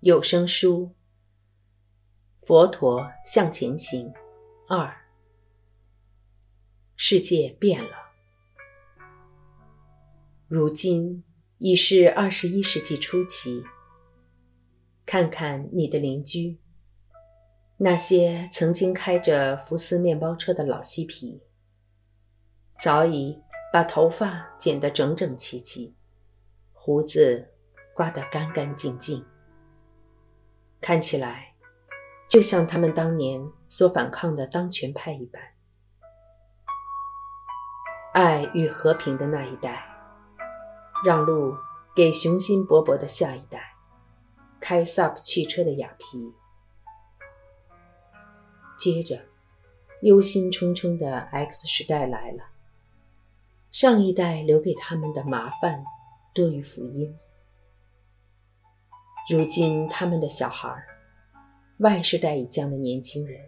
有声书《佛陀向前行》二，世界变了。如今已是二十一世纪初期，看看你的邻居，那些曾经开着福斯面包车的老嬉皮，早已把头发剪得整整齐齐，胡子刮得干干净净。看起来，就像他们当年所反抗的当权派一般。爱与和平的那一代，让路给雄心勃勃的下一代，开 SUP 汽车的雅皮。接着，忧心忡忡的 X 时代来了。上一代留给他们的麻烦多于福音。如今，他们的小孩儿，Y 世代已降的年轻人，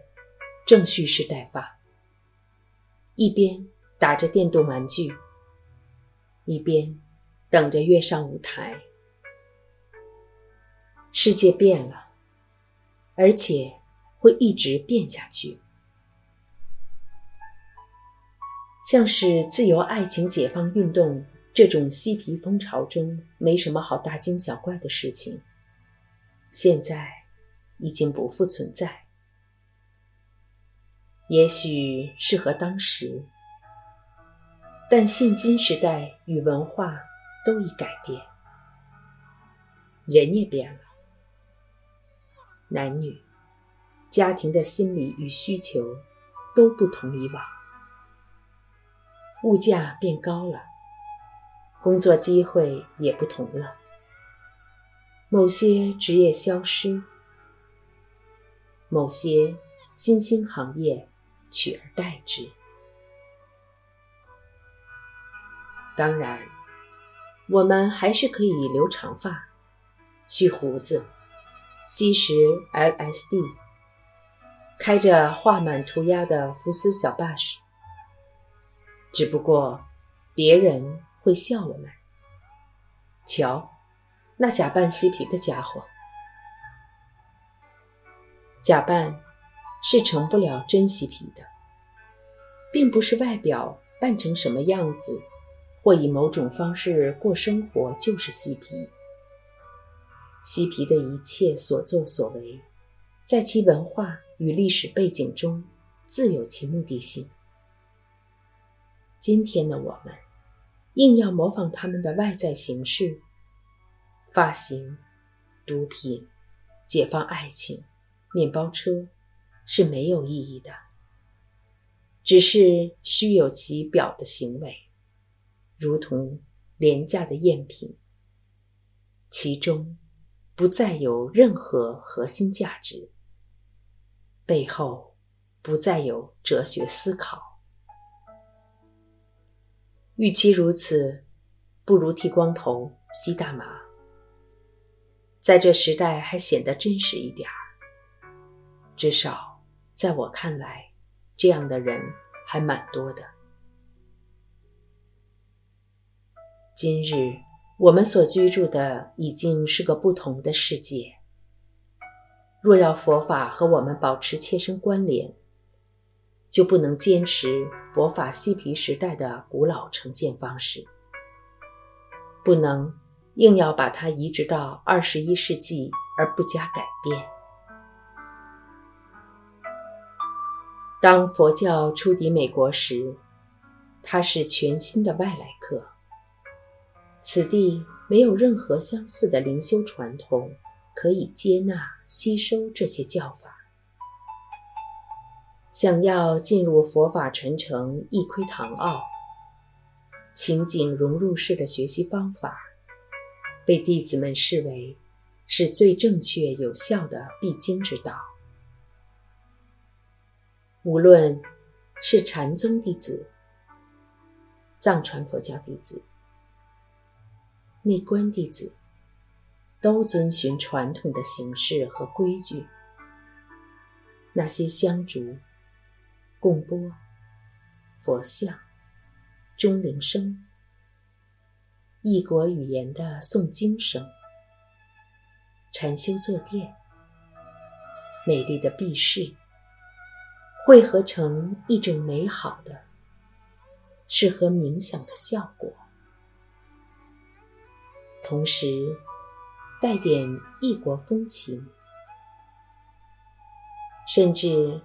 正蓄势待发。一边打着电动玩具，一边等着跃上舞台。世界变了，而且会一直变下去。像是自由爱情解放运动这种嬉皮风潮中没什么好大惊小怪的事情。现在已经不复存在，也许适合当时，但现今时代与文化都已改变，人也变了，男女、家庭的心理与需求都不同以往，物价变高了，工作机会也不同了。某些职业消失，某些新兴行业取而代之。当然，我们还是可以留长发、蓄胡子、吸食 LSD、开着画满涂鸦的福斯小巴士。只不过，别人会笑我们。瞧。那假扮嬉皮的家伙，假扮是成不了真嬉皮的，并不是外表扮成什么样子，或以某种方式过生活就是嬉皮。嬉皮的一切所作所为，在其文化与历史背景中自有其目的性。今天的我们，硬要模仿他们的外在形式。发型、毒品、解放爱情、面包车是没有意义的，只是虚有其表的行为，如同廉价的赝品，其中不再有任何核心价值，背后不再有哲学思考。与其如此，不如剃光头、吸大麻。在这时代还显得真实一点儿，至少在我看来，这样的人还蛮多的。今日我们所居住的已经是个不同的世界。若要佛法和我们保持切身关联，就不能坚持佛法嬉皮时代的古老呈现方式，不能。硬要把它移植到二十一世纪而不加改变。当佛教出抵美国时，它是全新的外来客。此地没有任何相似的灵修传统可以接纳、吸收这些教法。想要进入佛法传承，一窥堂奥、情景融入式的学习方法。被弟子们视为是最正确有效的必经之道。无论是禅宗弟子、藏传佛教弟子、内观弟子，都遵循传统的形式和规矩。那些香烛、供钵、佛像、钟铃声。异国语言的诵经声，禅修坐垫，美丽的壁饰，汇合成一种美好的、适合冥想的效果，同时带点异国风情，甚至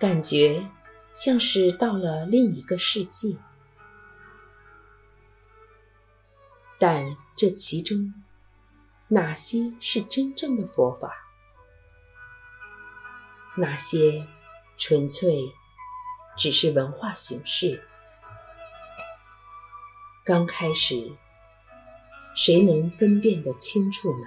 感觉像是到了另一个世界。但这其中，哪些是真正的佛法？哪些纯粹只是文化形式？刚开始，谁能分辨得清楚呢？